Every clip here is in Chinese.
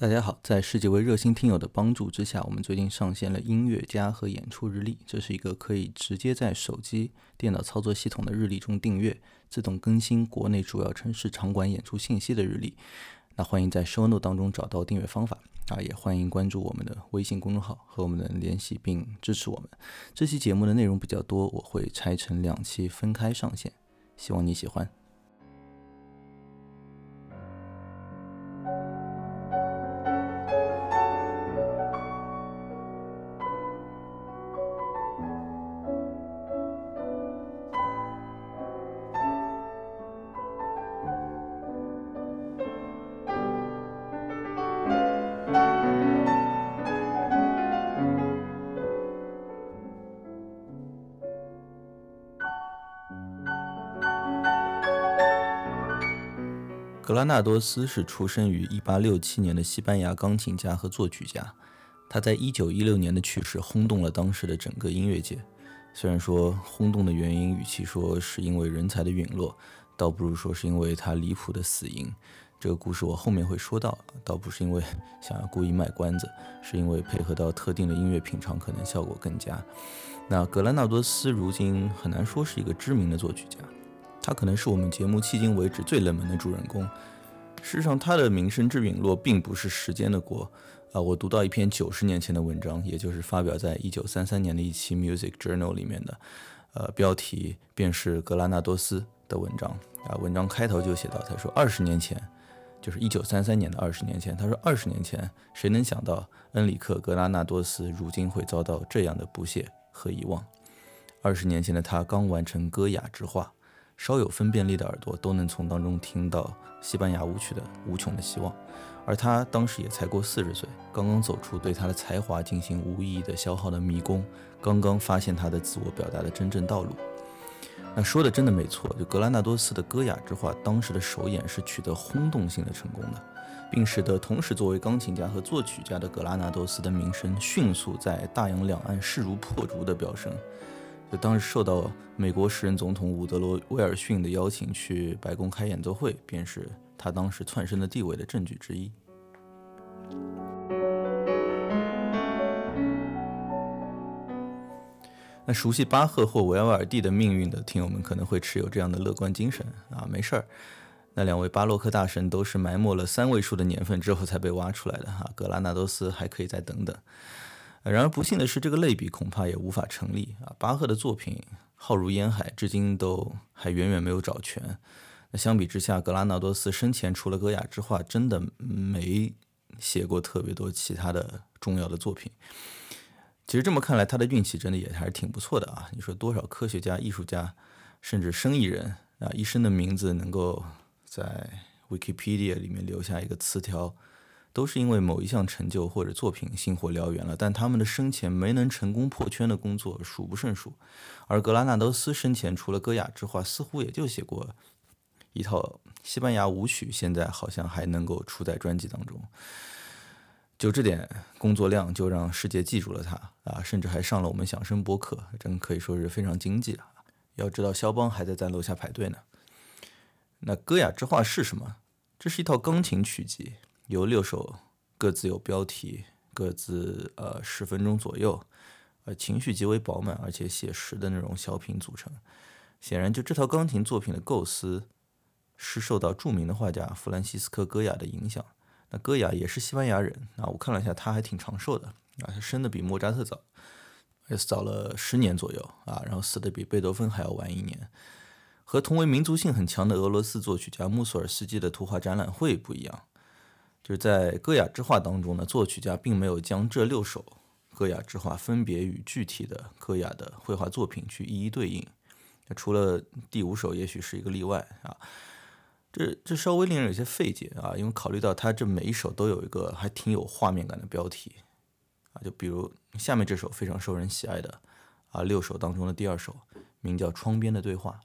大家好，在十几位热心听友的帮助之下，我们最近上线了音乐家和演出日历。这是一个可以直接在手机、电脑操作系统的日历中订阅，自动更新国内主要城市场馆演出信息的日历。那欢迎在 show note 当中找到订阅方法啊，也欢迎关注我们的微信公众号和我们的联系并支持我们。这期节目的内容比较多，我会拆成两期分开上线，希望你喜欢。格拉纳多斯是出生于1867年的西班牙钢琴家和作曲家。他在1916年的去世轰动了当时的整个音乐界。虽然说轰动的原因，与其说是因为人才的陨落，倒不如说是因为他离谱的死因。这个故事我后面会说到，倒不是因为 想要故意卖关子，是因为配合到特定的音乐品尝，可能效果更佳。那格拉纳多斯如今很难说是一个知名的作曲家。他可能是我们节目迄今为止最冷门的主人公。事实上，他的名声之陨落并不是时间的锅啊！我读到一篇九十年前的文章，也就是发表在一九三三年的一期《Music Journal》里面的，呃，标题便是格拉纳多斯的文章啊。文章开头就写到，他说二十年前，就是一九三三年的二十年前，他说二十年前，谁能想到恩里克·格拉纳多斯如今会遭到这样的不屑和遗忘？二十年前的他刚完成歌雅之画。稍有分辨力的耳朵都能从当中听到西班牙舞曲的无穷的希望，而他当时也才过四十岁，刚刚走出对他的才华进行无意义的消耗的迷宫，刚刚发现他的自我表达的真正道路。那说的真的没错，就格拉纳多斯的歌雅之画，当时的首演是取得轰动性的成功的，并使得同时作为钢琴家和作曲家的格拉纳多斯的名声迅速在大洋两岸势如破竹的飙升。就当时受到美国时任总统伍德罗·威尔逊的邀请去白宫开演奏会，便是他当时窜升的地位的证据之一。那熟悉巴赫或维瓦尔第的命运的听友们可能会持有这样的乐观精神啊，没事儿，那两位巴洛克大神都是埋没了三位数的年份之后才被挖出来的哈，格拉纳多斯还可以再等等。然而不幸的是，这个类比恐怕也无法成立啊！巴赫的作品浩如烟海，至今都还远远没有找全。那相比之下，格拉纳多斯生前除了歌雅之画，真的没写过特别多其他的重要的作品。其实这么看来，他的运气真的也还是挺不错的啊！你说多少科学家、艺术家，甚至生意人啊，一生的名字能够在 Wikipedia 里面留下一个词条？都是因为某一项成就或者作品星火燎原了，但他们的生前没能成功破圈的工作数不胜数。而格拉纳多斯生前除了歌雅之画，似乎也就写过一套西班牙舞曲，现在好像还能够出在专辑当中。就这点工作量，就让世界记住了他啊，甚至还上了我们响声播客，真可以说是非常经济啊。要知道，肖邦还在在楼下排队呢。那歌雅之画是什么？这是一套钢琴曲集。由六首各自有标题、各自呃十分钟左右，呃情绪极为饱满而且写实的那种小品组成。显然，就这套钢琴作品的构思是受到著名的画家弗兰西斯科·戈雅的影响。那戈雅也是西班牙人啊，我看了一下，他还挺长寿的啊，他生的比莫扎特早，也是早了十年左右啊，然后死的比贝多芬还要晚一年。和同为民族性很强的俄罗斯作曲家穆索尔斯基的图画展览会不一样。就是在《歌雅之画》当中呢，作曲家并没有将这六首《歌雅之画》分别与具体的歌雅的绘画作品去一一对应。除了第五首，也许是一个例外啊。这这稍微令人有些费解啊，因为考虑到他这每一首都有一个还挺有画面感的标题啊，就比如下面这首非常受人喜爱的啊六首当中的第二首，名叫《窗边的对话》。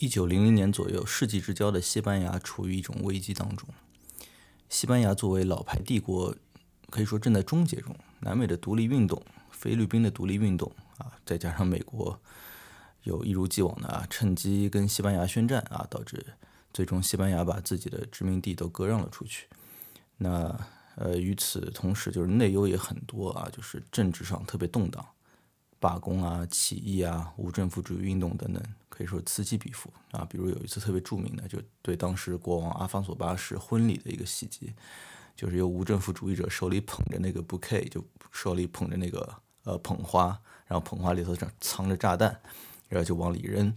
一九零零年左右，世纪之交的西班牙处于一种危机当中。西班牙作为老牌帝国，可以说正在终结中。南美的独立运动、菲律宾的独立运动啊，再加上美国有一如既往的啊，趁机跟西班牙宣战啊，导致最终西班牙把自己的殖民地都割让了出去。那呃，与此同时，就是内忧也很多啊，就是政治上特别动荡，罢工啊、起义啊、无政府主义运动等等，可以说此起彼伏啊。比如有一次特别著名的，就对当时国王阿方索八世婚礼的一个袭击，就是由无政府主义者手里捧着那个 bouquet，就手里捧着那个呃捧花，然后捧花里头藏藏着炸弹，然后就往里扔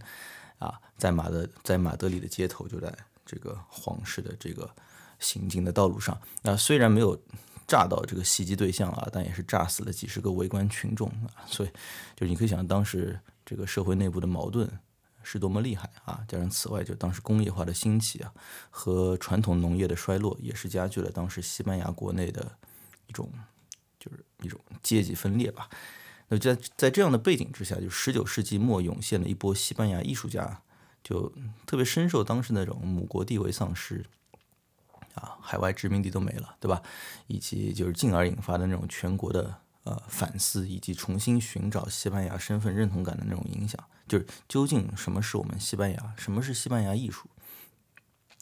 啊，在马德在马德里的街头，就在这个皇室的这个。行进的道路上，那虽然没有炸到这个袭击对象啊，但也是炸死了几十个围观群众啊。所以，就是你可以想象，当时这个社会内部的矛盾是多么厉害啊！加上此外，就当时工业化的兴起啊，和传统农业的衰落，也是加剧了当时西班牙国内的一种就是一种阶级分裂吧。那在在这样的背景之下，就十九世纪末涌现了一波西班牙艺术家，就特别深受当时那种母国地位丧失。啊，海外殖民地都没了，对吧？以及就是进而引发的那种全国的呃反思，以及重新寻找西班牙身份认同感的那种影响，就是究竟什么是我们西班牙，什么是西班牙艺术？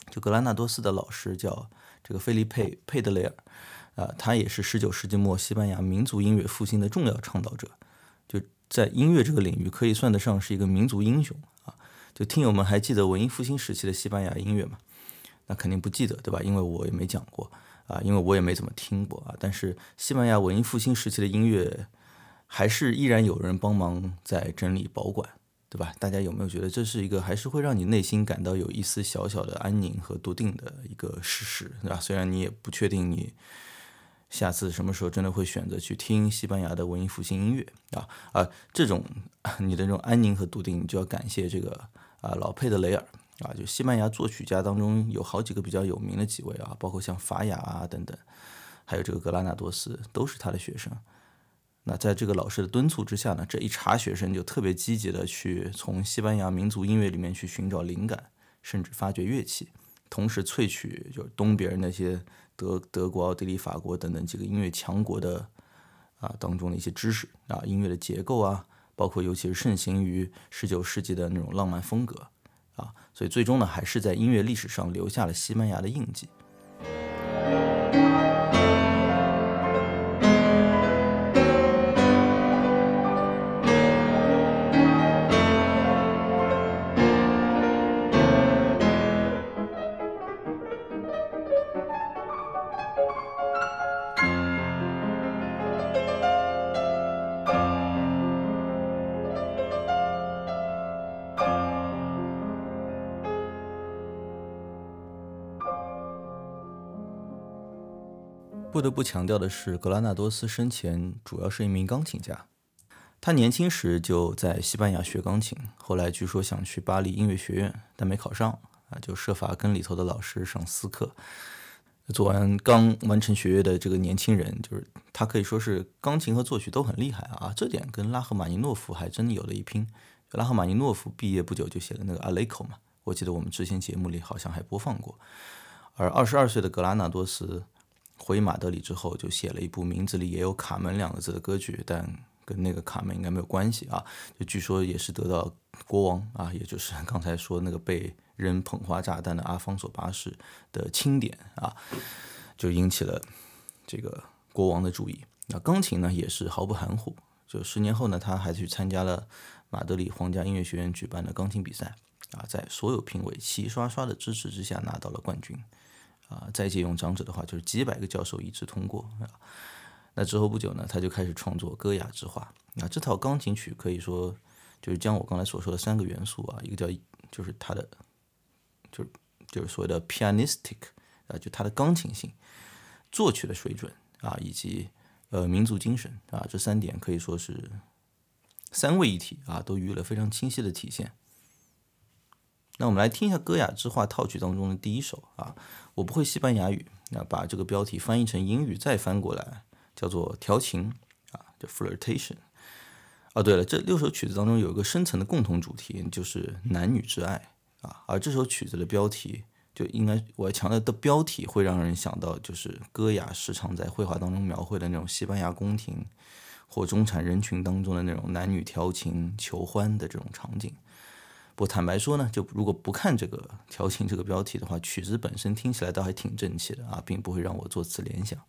就格拉纳多斯的老师叫这个费利佩佩德雷尔，啊，他也是十九世纪末西班牙民族音乐复兴的重要倡导者，就在音乐这个领域可以算得上是一个民族英雄啊！就听友们还记得文艺复兴时期的西班牙音乐吗？那肯定不记得，对吧？因为我也没讲过啊，因为我也没怎么听过啊。但是西班牙文艺复兴时期的音乐，还是依然有人帮忙在整理保管，对吧？大家有没有觉得这是一个还是会让你内心感到有一丝小小的安宁和笃定的一个事实，对吧？虽然你也不确定你下次什么时候真的会选择去听西班牙的文艺复兴音乐啊啊，这种 你的这种安宁和笃定，就要感谢这个啊老佩德雷尔。啊，就西班牙作曲家当中有好几个比较有名的几位啊，包括像法雅啊等等，还有这个格拉纳多斯，都是他的学生。那在这个老师的敦促之下呢，这一茬学生就特别积极的去从西班牙民族音乐里面去寻找灵感，甚至发掘乐器，同时萃取就是东边那些德德国、奥地利、法国等等几个音乐强国的啊当中的一些知识啊，音乐的结构啊，包括尤其是盛行于十九世纪的那种浪漫风格。啊，所以最终呢，还是在音乐历史上留下了西班牙的印记。不得不强调的是，格拉纳多斯生前主要是一名钢琴家。他年轻时就在西班牙学钢琴，后来据说想去巴黎音乐学院，但没考上啊，就设法跟里头的老师上私课。做完刚完成学业的这个年轻人，就是他可以说是钢琴和作曲都很厉害啊，这点跟拉赫玛尼诺夫还真有了一拼。拉赫玛尼诺夫毕业不久就写了那个《阿雷口》嘛，我记得我们之前节目里好像还播放过。而二十二岁的格拉纳多斯。回马德里之后，就写了一部名字里也有“卡门”两个字的歌剧，但跟那个卡门应该没有关系啊。就据说也是得到国王啊，也就是刚才说那个被扔捧花炸弹的阿方索八世的钦点啊，就引起了这个国王的注意。那钢琴呢，也是毫不含糊。就十年后呢，他还去参加了马德里皇家音乐学院举办的钢琴比赛啊，在所有评委齐刷刷的支持之下，拿到了冠军。啊，再借用长者的话，就是几百个教授一致通过啊。那之后不久呢，他就开始创作《歌雅之画》。啊这套钢琴曲可以说就是将我刚才所说的三个元素啊，一个叫就是它的就是就是所谓的 pianistic 啊，就它的钢琴性、作曲的水准啊，以及呃民族精神啊，这三点可以说是三位一体啊，都予以了非常清晰的体现。那我们来听一下《歌雅之画》套曲当中的第一首啊。我不会西班牙语，那把这个标题翻译成英语再翻过来，叫做调情啊，叫 flirtation。哦，对了，这六首曲子当中有一个深层的共同主题，就是男女之爱啊，而这首曲子的标题就应该我要强调的标题会让人想到就是歌雅时常在绘画当中描绘的那种西班牙宫廷或中产人群当中的那种男女调情求欢的这种场景。我坦白说呢，就如果不看这个调情这个标题的话，曲子本身听起来倒还挺正气的啊，并不会让我做此联想。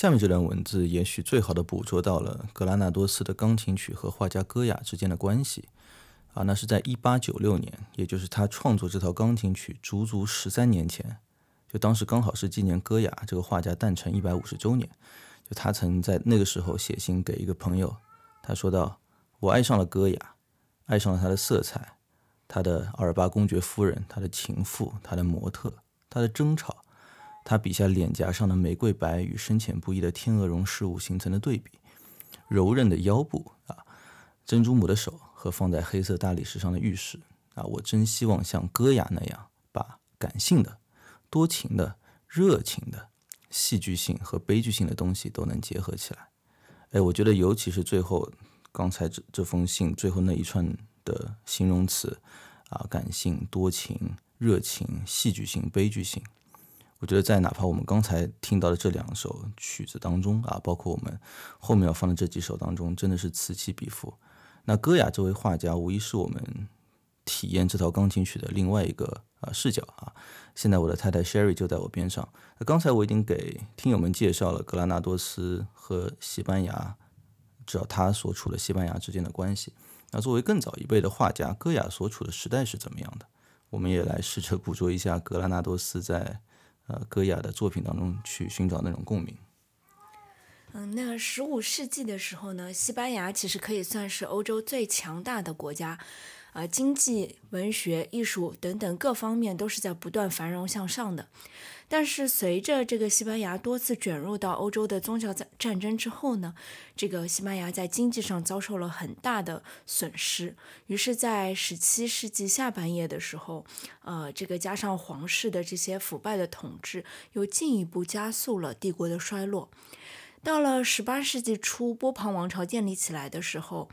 下面这段文字也许最好的捕捉到了格拉纳多斯的钢琴曲和画家戈雅之间的关系。啊，那是在一八九六年，也就是他创作这套钢琴曲足足十三年前，就当时刚好是纪念戈雅这个画家诞辰一百五十周年。就他曾在那个时候写信给一个朋友，他说道：“我爱上了戈雅，爱上了他的色彩，他的阿尔巴公爵夫人，他的情妇，他的模特，他的争吵。”他笔下脸颊上的玫瑰白与深浅不一的天鹅绒饰物形成的对比，柔韧的腰部啊，珍珠母的手和放在黑色大理石上的玉石啊，我真希望像戈雅那样，把感性的、多情的、热情的、戏剧性和悲剧性的东西都能结合起来。哎，我觉得尤其是最后刚才这这封信最后那一串的形容词啊，感性、多情、热情、戏剧性、悲剧性。我觉得在哪怕我们刚才听到的这两首曲子当中啊，包括我们后面要放的这几首当中，真的是此起彼伏。那戈雅这位画家无疑是我们体验这套钢琴曲的另外一个啊视角啊。现在我的太太 Sherry 就在我边上。那刚才我已经给听友们介绍了格拉纳多斯和西班牙，知道他所处的西班牙之间的关系。那作为更早一辈的画家，戈雅所处的时代是怎么样的？我们也来试着捕捉一下格拉纳多斯在。呃，戈雅的作品当中去寻找那种共鸣。嗯，那十五世纪的时候呢，西班牙其实可以算是欧洲最强大的国家，呃，经济、文学、艺术等等各方面都是在不断繁荣向上的。但是随着这个西班牙多次卷入到欧洲的宗教战战争之后呢，这个西班牙在经济上遭受了很大的损失。于是，在十七世纪下半叶的时候，呃，这个加上皇室的这些腐败的统治，又进一步加速了帝国的衰落。到了十八世纪初，波旁王朝建立起来的时候。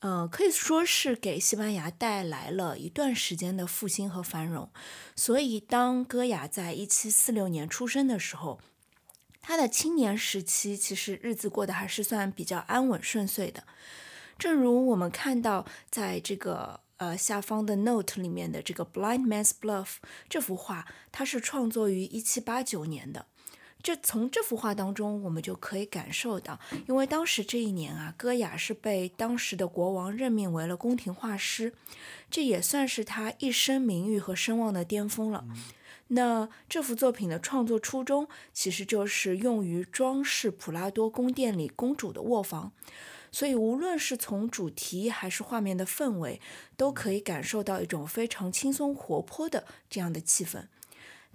呃，可以说是给西班牙带来了一段时间的复兴和繁荣。所以，当戈雅在一七四六年出生的时候，他的青年时期其实日子过得还是算比较安稳顺遂的。正如我们看到在这个呃下方的 note 里面的这个《Blind Man's Bluff》这幅画，它是创作于一七八九年的。这从这幅画当中，我们就可以感受到，因为当时这一年啊，戈雅是被当时的国王任命为了宫廷画师，这也算是他一生名誉和声望的巅峰了。那这幅作品的创作初衷，其实就是用于装饰普拉多宫殿里公主的卧房，所以无论是从主题还是画面的氛围，都可以感受到一种非常轻松活泼的这样的气氛。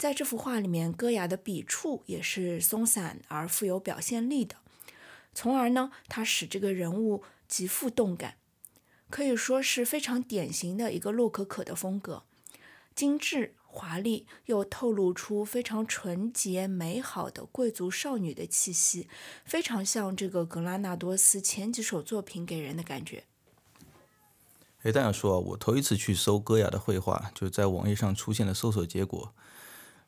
在这幅画里面，戈雅的笔触也是松散而富有表现力的，从而呢，它使这个人物极富动感，可以说是非常典型的一个洛可可的风格，精致华丽又透露出非常纯洁美好的贵族少女的气息，非常像这个格拉纳多斯前几首作品给人的感觉。哎，大家说，我头一次去搜戈雅的绘画，就在网页上出现的搜索结果。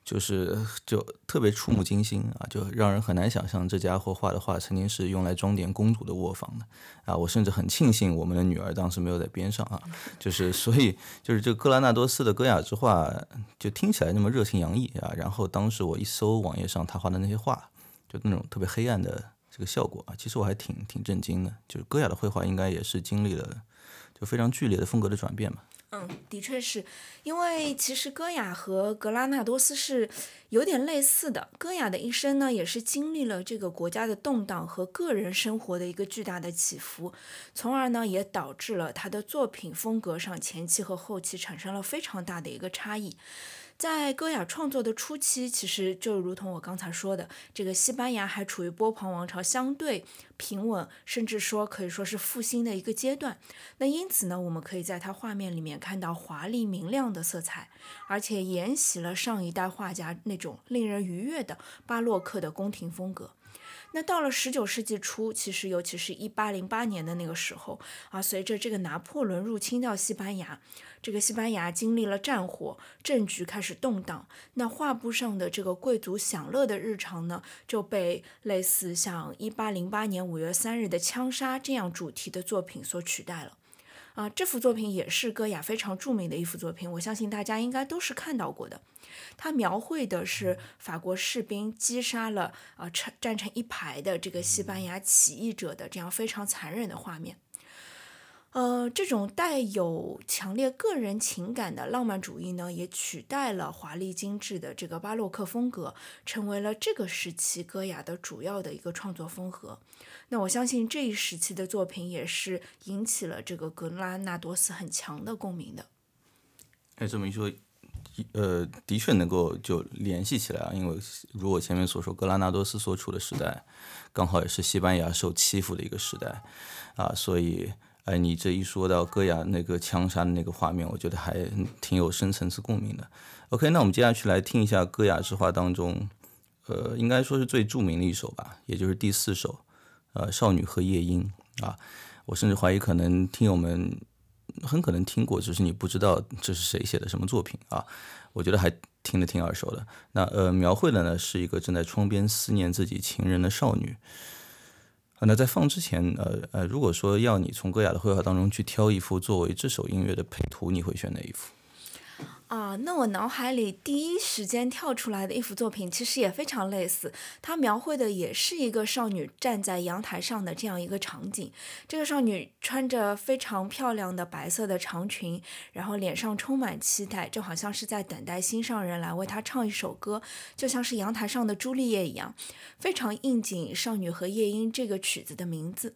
就是就特别触目惊心啊，就让人很难想象这家伙画的画曾经是用来装点公主的卧房的啊！我甚至很庆幸我们的女儿当时没有在边上啊，就是所以就是这个格拉纳多斯的戈雅之画就听起来那么热情洋溢啊！然后当时我一搜网页上他画的那些画，就那种特别黑暗的这个效果啊，其实我还挺挺震惊的。就是戈雅的绘画应该也是经历了就非常剧烈的风格的转变嘛。嗯，的确是，因为其实戈雅和格拉纳多斯是有点类似的。戈雅的一生呢，也是经历了这个国家的动荡和个人生活的一个巨大的起伏，从而呢，也导致了他的作品风格上前期和后期产生了非常大的一个差异。在戈雅创作的初期，其实就如同我刚才说的，这个西班牙还处于波旁王朝相对平稳，甚至说可以说是复兴的一个阶段。那因此呢，我们可以在他画面里面看到华丽明亮的色彩，而且沿袭了上一代画家那种令人愉悦的巴洛克的宫廷风格。那到了十九世纪初，其实尤其是一八零八年的那个时候啊，随着这个拿破仑入侵到西班牙，这个西班牙经历了战火，政局开始动荡。那画布上的这个贵族享乐的日常呢，就被类似像一八零八年五月三日的枪杀这样主题的作品所取代了。啊，这幅作品也是戈雅非常著名的一幅作品，我相信大家应该都是看到过的。它描绘的是法国士兵击杀了啊成站成一排的这个西班牙起义者的这样非常残忍的画面。呃，这种带有强烈个人情感的浪漫主义呢，也取代了华丽精致的这个巴洛克风格，成为了这个时期戈雅的主要的一个创作风格。那我相信这一时期的作品也是引起了这个格拉纳多斯很强的共鸣的。哎，这么一说，呃，的确能够就联系起来啊，因为如我前面所说，格拉纳多斯所处的时代，刚好也是西班牙受欺负的一个时代啊，所以。哎，你这一说到戈雅那个枪杀的那个画面，我觉得还挺有深层次共鸣的。OK，那我们接下去来听一下戈雅之画当中，呃，应该说是最著名的一首吧，也就是第四首，呃，少女和夜莺啊。我甚至怀疑，可能听友们很可能听过，只是你不知道这是谁写的什么作品啊。我觉得还听得挺耳熟的。那呃，描绘的呢是一个正在窗边思念自己情人的少女。那在放之前，呃呃，如果说要你从戈雅的绘画当中去挑一幅作为这首音乐的配图，你会选哪一幅？啊，那我脑海里第一时间跳出来的一幅作品，其实也非常类似。它描绘的也是一个少女站在阳台上的这样一个场景。这个少女穿着非常漂亮的白色的长裙，然后脸上充满期待，就好像是在等待心上人来为她唱一首歌，就像是阳台上的朱丽叶一样，非常应景《少女和夜莺》这个曲子的名字。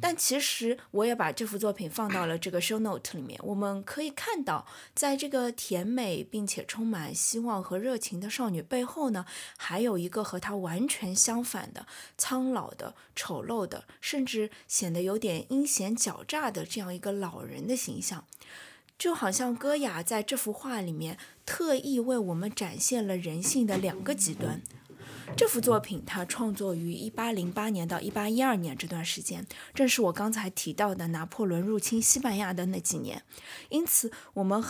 但其实我也把这幅作品放到了这个 show note 里面。我们可以看到，在这个甜美并且充满希望和热情的少女背后呢，还有一个和她完全相反的苍老的、丑陋的，甚至显得有点阴险狡诈的这样一个老人的形象。就好像戈雅在这幅画里面特意为我们展现了人性的两个极端。这幅作品它创作于一八零八年到一八一二年这段时间，正是我刚才提到的拿破仑入侵西班牙的那几年。因此，我们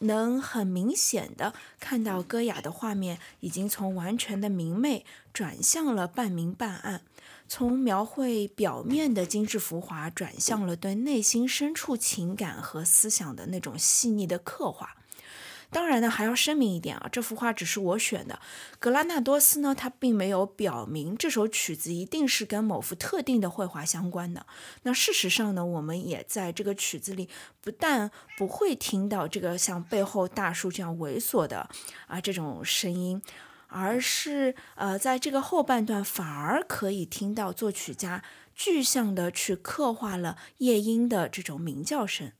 能很明显的看到戈雅的画面已经从完全的明媚转向了半明半暗，从描绘表面的精致浮华转向了对内心深处情感和思想的那种细腻的刻画。当然呢，还要声明一点啊，这幅画只是我选的。格拉纳多斯呢，他并没有表明这首曲子一定是跟某幅特定的绘画相关的。那事实上呢，我们也在这个曲子里不但不会听到这个像背后大树这样猥琐的啊这种声音，而是呃，在这个后半段反而可以听到作曲家具象的去刻画了夜莺的这种鸣叫声。